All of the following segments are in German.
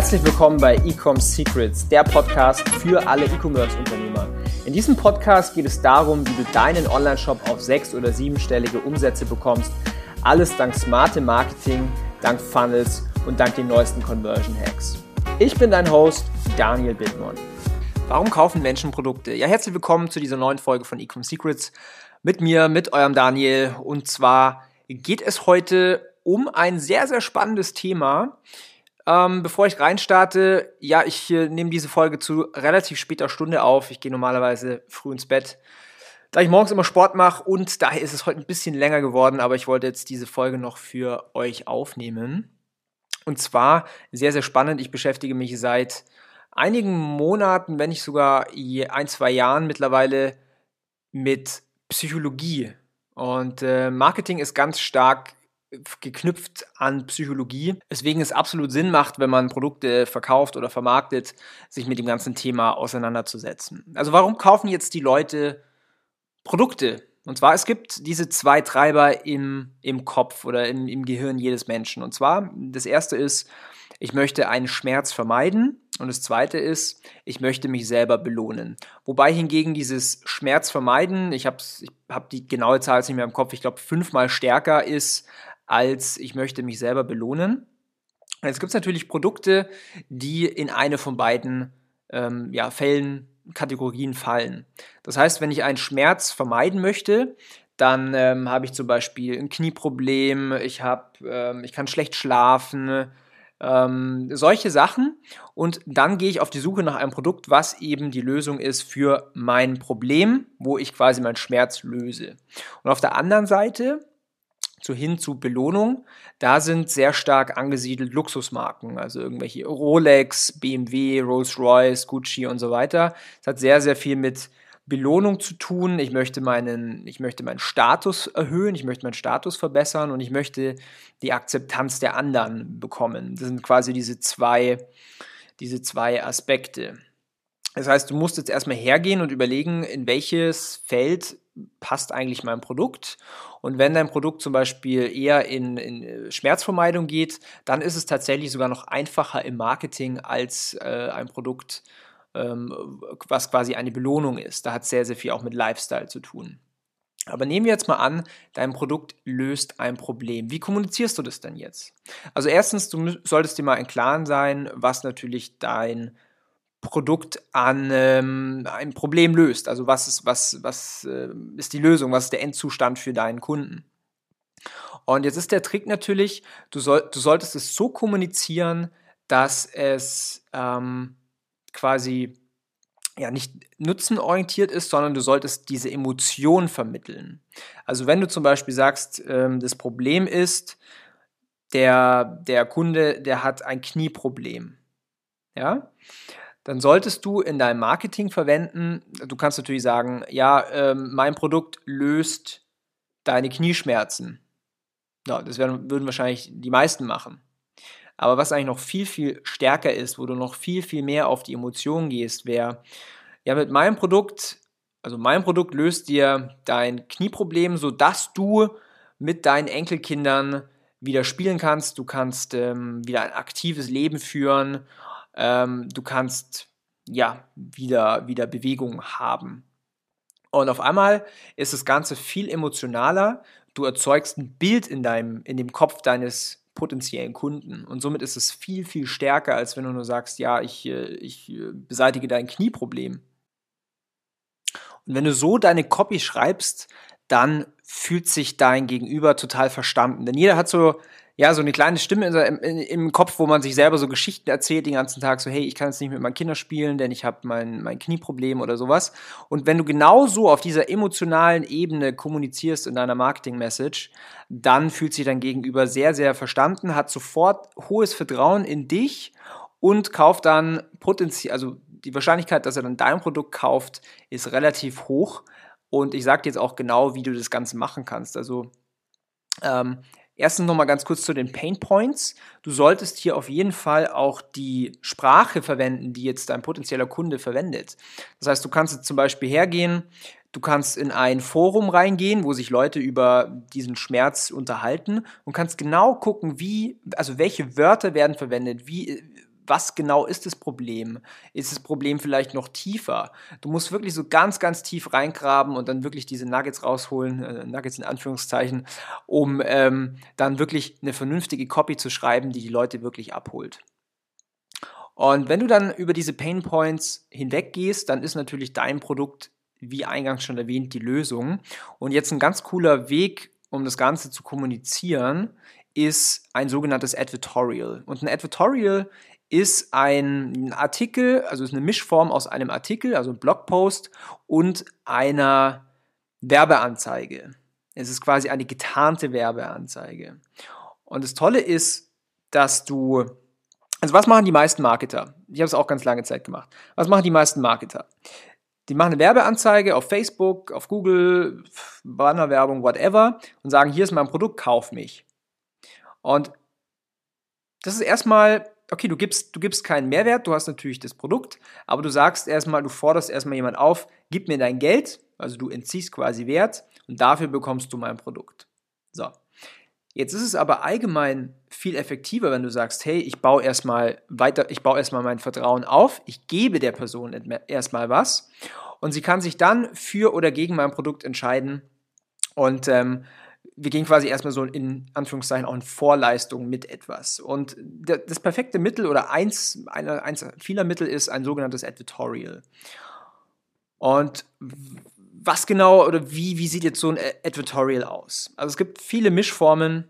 Herzlich willkommen bei Ecom Secrets, der Podcast für alle E-Commerce-Unternehmer. In diesem Podcast geht es darum, wie du deinen Online-Shop auf sechs- oder siebenstellige Umsätze bekommst. Alles dank smartem Marketing, dank Funnels und dank den neuesten Conversion Hacks. Ich bin dein Host, Daniel Bittmann. Warum kaufen Menschen Produkte? Ja, herzlich willkommen zu dieser neuen Folge von Ecom Secrets mit mir, mit eurem Daniel. Und zwar geht es heute um ein sehr, sehr spannendes Thema. Ähm, bevor ich reinstarte, ja, ich äh, nehme diese Folge zu relativ später Stunde auf. Ich gehe normalerweise früh ins Bett, da ich morgens immer Sport mache und daher ist es heute ein bisschen länger geworden, aber ich wollte jetzt diese Folge noch für euch aufnehmen. Und zwar sehr, sehr spannend. Ich beschäftige mich seit einigen Monaten, wenn nicht sogar ein, zwei Jahren mittlerweile mit Psychologie. Und äh, Marketing ist ganz stark geknüpft an Psychologie, weswegen es absolut Sinn macht, wenn man Produkte verkauft oder vermarktet, sich mit dem ganzen Thema auseinanderzusetzen. Also warum kaufen jetzt die Leute Produkte? Und zwar, es gibt diese zwei Treiber im, im Kopf oder im, im Gehirn jedes Menschen. Und zwar, das erste ist, ich möchte einen Schmerz vermeiden. Und das zweite ist, ich möchte mich selber belohnen. Wobei hingegen dieses Schmerz vermeiden, ich habe ich hab die genaue Zahl jetzt nicht mehr im Kopf, ich glaube fünfmal stärker ist als ich möchte mich selber belohnen. Jetzt gibt es natürlich Produkte, die in eine von beiden ähm, ja, Fällen, Kategorien fallen. Das heißt, wenn ich einen Schmerz vermeiden möchte, dann ähm, habe ich zum Beispiel ein Knieproblem, ich, hab, ähm, ich kann schlecht schlafen, ähm, solche Sachen. Und dann gehe ich auf die Suche nach einem Produkt, was eben die Lösung ist für mein Problem, wo ich quasi meinen Schmerz löse. Und auf der anderen Seite zu hin zu Belohnung, da sind sehr stark angesiedelt Luxusmarken, also irgendwelche Rolex, BMW, Rolls-Royce, Gucci und so weiter. Es hat sehr, sehr viel mit Belohnung zu tun. Ich möchte meinen, ich möchte meinen Status erhöhen, ich möchte meinen Status verbessern und ich möchte die Akzeptanz der anderen bekommen. Das sind quasi diese zwei, diese zwei Aspekte. Das heißt, du musst jetzt erstmal hergehen und überlegen, in welches Feld passt eigentlich mein Produkt. Und wenn dein Produkt zum Beispiel eher in, in äh, Schmerzvermeidung geht, dann ist es tatsächlich sogar noch einfacher im Marketing als äh, ein Produkt, ähm, was quasi eine Belohnung ist. Da hat sehr, sehr viel auch mit Lifestyle zu tun. Aber nehmen wir jetzt mal an, dein Produkt löst ein Problem. Wie kommunizierst du das denn jetzt? Also erstens, du solltest dir mal im Klaren sein, was natürlich dein Produkt an ähm, ein Problem löst. Also was ist, was, was äh, ist die Lösung, was ist der Endzustand für deinen Kunden? Und jetzt ist der Trick natürlich, du, soll, du solltest es so kommunizieren, dass es ähm, quasi ja nicht nutzenorientiert ist, sondern du solltest diese Emotion vermitteln. Also wenn du zum Beispiel sagst, ähm, das Problem ist, der, der Kunde, der hat ein Knieproblem. Ja, dann solltest du in deinem Marketing verwenden, du kannst natürlich sagen, ja, ähm, mein Produkt löst deine Knieschmerzen. Ja, das werden, würden wahrscheinlich die meisten machen. Aber was eigentlich noch viel, viel stärker ist, wo du noch viel, viel mehr auf die Emotionen gehst, wäre, ja, mit meinem Produkt, also mein Produkt löst dir dein Knieproblem, sodass du mit deinen Enkelkindern wieder spielen kannst, du kannst ähm, wieder ein aktives Leben führen ähm, du kannst ja wieder, wieder Bewegung haben. Und auf einmal ist das Ganze viel emotionaler. Du erzeugst ein Bild in, deinem, in dem Kopf deines potenziellen Kunden. Und somit ist es viel, viel stärker, als wenn du nur sagst, ja, ich, äh, ich äh, beseitige dein Knieproblem. Und wenn du so deine Copy schreibst, dann fühlt sich dein Gegenüber total verstanden. Denn jeder hat so ja, so eine kleine Stimme in, in, im Kopf, wo man sich selber so Geschichten erzählt den ganzen Tag, so hey, ich kann jetzt nicht mit meinen Kindern spielen, denn ich habe mein, mein Knieproblem oder sowas. Und wenn du genau so auf dieser emotionalen Ebene kommunizierst in deiner Marketing-Message, dann fühlt sich dein Gegenüber sehr, sehr verstanden, hat sofort hohes Vertrauen in dich und kauft dann potenziell, also die Wahrscheinlichkeit, dass er dann dein Produkt kauft, ist relativ hoch. Und ich sage dir jetzt auch genau, wie du das Ganze machen kannst. Also ähm, Erstens nochmal ganz kurz zu den Pain Points. Du solltest hier auf jeden Fall auch die Sprache verwenden, die jetzt dein potenzieller Kunde verwendet. Das heißt, du kannst jetzt zum Beispiel hergehen, du kannst in ein Forum reingehen, wo sich Leute über diesen Schmerz unterhalten und kannst genau gucken, wie, also welche Wörter werden verwendet, wie, was genau ist das Problem? Ist das Problem vielleicht noch tiefer? Du musst wirklich so ganz, ganz tief reingraben und dann wirklich diese Nuggets rausholen, äh, Nuggets in Anführungszeichen, um ähm, dann wirklich eine vernünftige Copy zu schreiben, die die Leute wirklich abholt. Und wenn du dann über diese Pain Points hinweggehst, dann ist natürlich dein Produkt, wie eingangs schon erwähnt, die Lösung. Und jetzt ein ganz cooler Weg, um das Ganze zu kommunizieren, ist ein sogenanntes Advertorial. Und ein Advertorial ist ein Artikel, also ist eine Mischform aus einem Artikel, also ein Blogpost und einer Werbeanzeige. Es ist quasi eine getarnte Werbeanzeige. Und das Tolle ist, dass du also was machen die meisten Marketer? Ich habe es auch ganz lange Zeit gemacht. Was machen die meisten Marketer? Die machen eine Werbeanzeige auf Facebook, auf Google, Bannerwerbung, whatever und sagen, hier ist mein Produkt, kauf mich. Und das ist erstmal, okay, du gibst, du gibst keinen Mehrwert, du hast natürlich das Produkt, aber du sagst erstmal, du forderst erstmal jemand auf, gib mir dein Geld, also du entziehst quasi Wert und dafür bekommst du mein Produkt. So. Jetzt ist es aber allgemein viel effektiver, wenn du sagst, hey, ich baue erstmal weiter, ich baue erstmal mein Vertrauen auf, ich gebe der Person erstmal was und sie kann sich dann für oder gegen mein Produkt entscheiden und ähm, wir gehen quasi erstmal so in Anführungszeichen auch in Vorleistung mit etwas. Und das perfekte Mittel oder eins, eins vieler Mittel ist ein sogenanntes Advertorial. Und was genau oder wie, wie sieht jetzt so ein Advertorial aus? Also es gibt viele Mischformen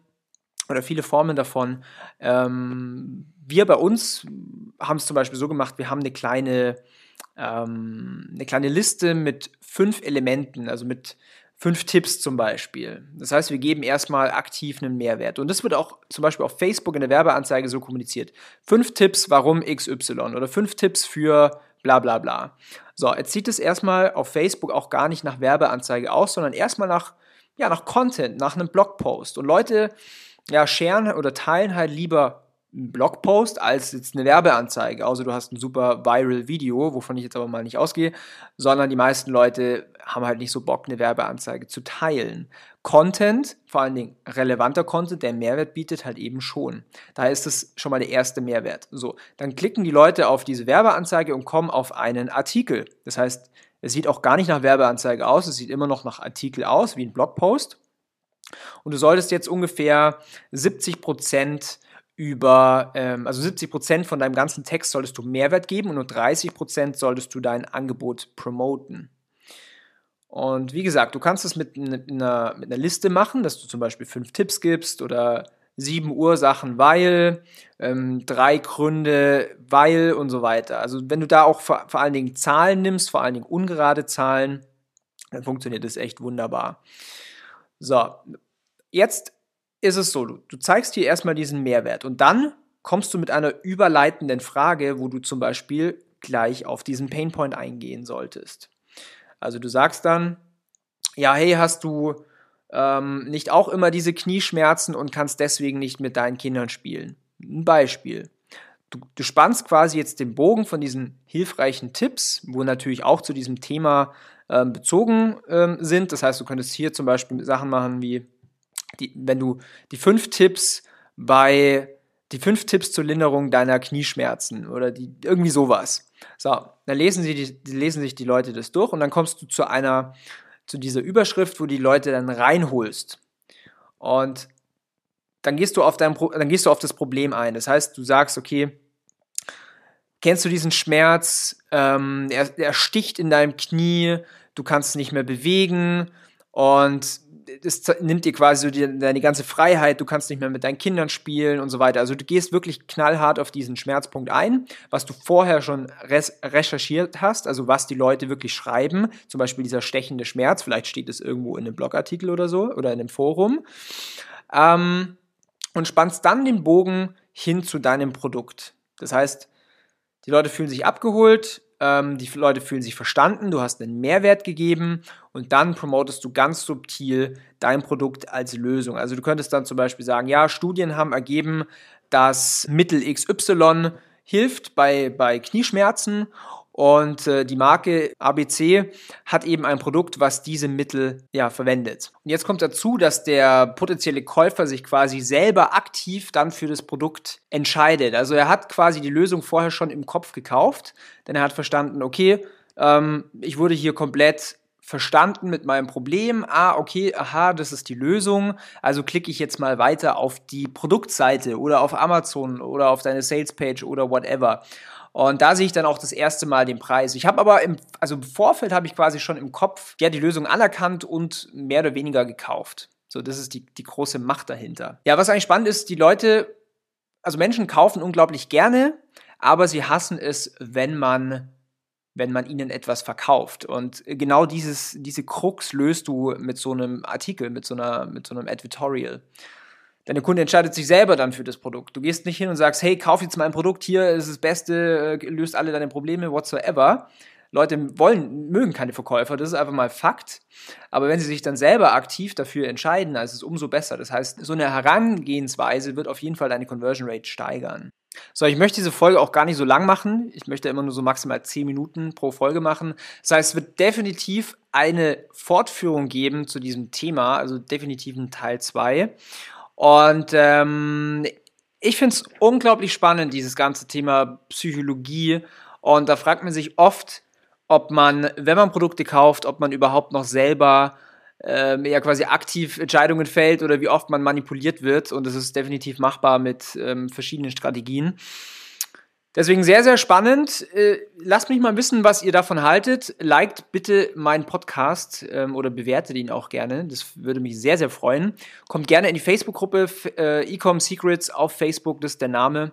oder viele Formen davon. Ähm, wir bei uns haben es zum Beispiel so gemacht, wir haben eine kleine, ähm, eine kleine Liste mit fünf Elementen, also mit fünf Tipps zum Beispiel. Das heißt, wir geben erstmal aktiv einen Mehrwert. Und das wird auch zum Beispiel auf Facebook in der Werbeanzeige so kommuniziert. Fünf Tipps, warum XY oder fünf Tipps für bla bla bla. So, jetzt sieht es erstmal auf Facebook auch gar nicht nach Werbeanzeige aus, sondern erstmal nach, ja, nach Content, nach einem Blogpost. Und Leute, ja, sharen oder teilen halt lieber einen Blogpost als jetzt eine Werbeanzeige. Außer du hast ein super viral Video, wovon ich jetzt aber mal nicht ausgehe, sondern die meisten Leute haben halt nicht so Bock, eine Werbeanzeige zu teilen. Content, vor allen Dingen relevanter Content, der Mehrwert bietet, halt eben schon. Daher ist das schon mal der erste Mehrwert. So, dann klicken die Leute auf diese Werbeanzeige und kommen auf einen Artikel. Das heißt, es sieht auch gar nicht nach Werbeanzeige aus, es sieht immer noch nach Artikel aus, wie ein Blogpost. Und du solltest jetzt ungefähr 70 Prozent über, ähm, also 70 Prozent von deinem ganzen Text solltest du Mehrwert geben und nur 30 Prozent solltest du dein Angebot promoten. Und wie gesagt, du kannst es mit, mit, einer, mit einer Liste machen, dass du zum Beispiel fünf Tipps gibst oder sieben Ursachen, weil, ähm, drei Gründe, weil und so weiter. Also wenn du da auch vor, vor allen Dingen Zahlen nimmst, vor allen Dingen ungerade Zahlen, dann funktioniert das echt wunderbar. So, jetzt ist es so, du, du zeigst hier erstmal diesen Mehrwert und dann kommst du mit einer überleitenden Frage, wo du zum Beispiel gleich auf diesen Painpoint eingehen solltest. Also du sagst dann, ja, hey, hast du ähm, nicht auch immer diese Knieschmerzen und kannst deswegen nicht mit deinen Kindern spielen? Ein Beispiel. Du, du spannst quasi jetzt den Bogen von diesen hilfreichen Tipps, wo natürlich auch zu diesem Thema ähm, bezogen ähm, sind. Das heißt, du könntest hier zum Beispiel Sachen machen wie, die, wenn du die fünf Tipps bei die fünf Tipps zur Linderung deiner Knieschmerzen oder die, irgendwie sowas. So, dann lesen, sie die, lesen sich die Leute das durch und dann kommst du zu einer, zu dieser Überschrift, wo die Leute dann reinholst. Und dann gehst du auf dein, dann gehst du auf das Problem ein. Das heißt, du sagst, okay, kennst du diesen Schmerz? Ähm, er, er sticht in deinem Knie, du kannst es nicht mehr bewegen und das nimmt dir quasi so die, deine ganze Freiheit, du kannst nicht mehr mit deinen Kindern spielen und so weiter. Also du gehst wirklich knallhart auf diesen Schmerzpunkt ein, was du vorher schon recherchiert hast, also was die Leute wirklich schreiben, zum Beispiel dieser stechende Schmerz, vielleicht steht es irgendwo in einem Blogartikel oder so oder in einem Forum. Ähm, und spannst dann den Bogen hin zu deinem Produkt. Das heißt, die Leute fühlen sich abgeholt, ähm, die Leute fühlen sich verstanden, du hast einen Mehrwert gegeben und dann promotest du ganz subtil dein Produkt als Lösung. Also du könntest dann zum Beispiel sagen, ja, Studien haben ergeben, dass Mittel XY hilft bei, bei Knieschmerzen Und äh, die Marke ABC hat eben ein Produkt, was diese Mittel ja verwendet. Und jetzt kommt dazu, dass der potenzielle Käufer sich quasi selber aktiv dann für das Produkt entscheidet. Also er hat quasi die Lösung vorher schon im Kopf gekauft, denn er hat verstanden, okay, ähm, ich wurde hier komplett verstanden mit meinem Problem. Ah, okay, aha, das ist die Lösung. Also klicke ich jetzt mal weiter auf die Produktseite oder auf Amazon oder auf deine Salespage oder whatever. Und da sehe ich dann auch das erste Mal den Preis. Ich habe aber im, also im Vorfeld habe ich quasi schon im Kopf ja die Lösung anerkannt und mehr oder weniger gekauft. So, das ist die, die große Macht dahinter. Ja, was eigentlich spannend ist, die Leute, also Menschen kaufen unglaublich gerne, aber sie hassen es, wenn man wenn man ihnen etwas verkauft. Und genau dieses, diese Krux löst du mit so einem Artikel, mit so, einer, mit so einem Advertorial. Deine Kunde entscheidet sich selber dann für das Produkt. Du gehst nicht hin und sagst, hey, kauf jetzt mein Produkt, hier ist das Beste, äh, löst alle deine Probleme, whatsoever. Leute wollen, mögen keine Verkäufer, das ist einfach mal Fakt. Aber wenn sie sich dann selber aktiv dafür entscheiden, ist es umso besser. Das heißt, so eine Herangehensweise wird auf jeden Fall deine Conversion Rate steigern. So, ich möchte diese Folge auch gar nicht so lang machen. Ich möchte immer nur so maximal 10 Minuten pro Folge machen. Das heißt, es wird definitiv eine Fortführung geben zu diesem Thema, also definitiv ein Teil 2. Und ähm, ich finde es unglaublich spannend, dieses ganze Thema Psychologie. Und da fragt man sich oft, ob man, wenn man Produkte kauft, ob man überhaupt noch selber ähm, ja quasi aktiv Entscheidungen fällt oder wie oft man manipuliert wird. Und das ist definitiv machbar mit ähm, verschiedenen Strategien. Deswegen sehr, sehr spannend. Äh, lasst mich mal wissen, was ihr davon haltet. Liked bitte meinen Podcast ähm, oder bewertet ihn auch gerne. Das würde mich sehr, sehr freuen. Kommt gerne in die Facebook-Gruppe äh, Ecom Secrets auf Facebook, das ist der Name.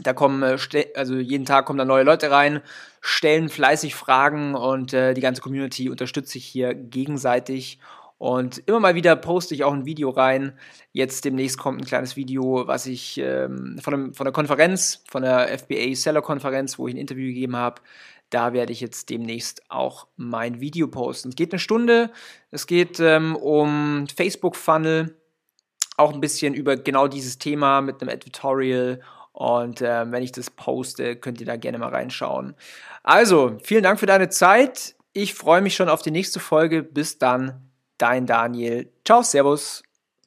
Da kommen, äh, also jeden Tag kommen da neue Leute rein, stellen fleißig Fragen und die ganze Community unterstützt sich hier gegenseitig. Und immer mal wieder poste ich auch ein Video rein. Jetzt demnächst kommt ein kleines Video, was ich ähm, von, einem, von der Konferenz, von der FBA Seller Konferenz, wo ich ein Interview gegeben habe. Da werde ich jetzt demnächst auch mein Video posten. Es geht eine Stunde. Es geht ähm, um Facebook Funnel, auch ein bisschen über genau dieses Thema mit einem Editorial und äh, wenn ich das poste, könnt ihr da gerne mal reinschauen. Also, vielen Dank für deine Zeit. Ich freue mich schon auf die nächste Folge. Bis dann, dein Daniel. Ciao, Servus.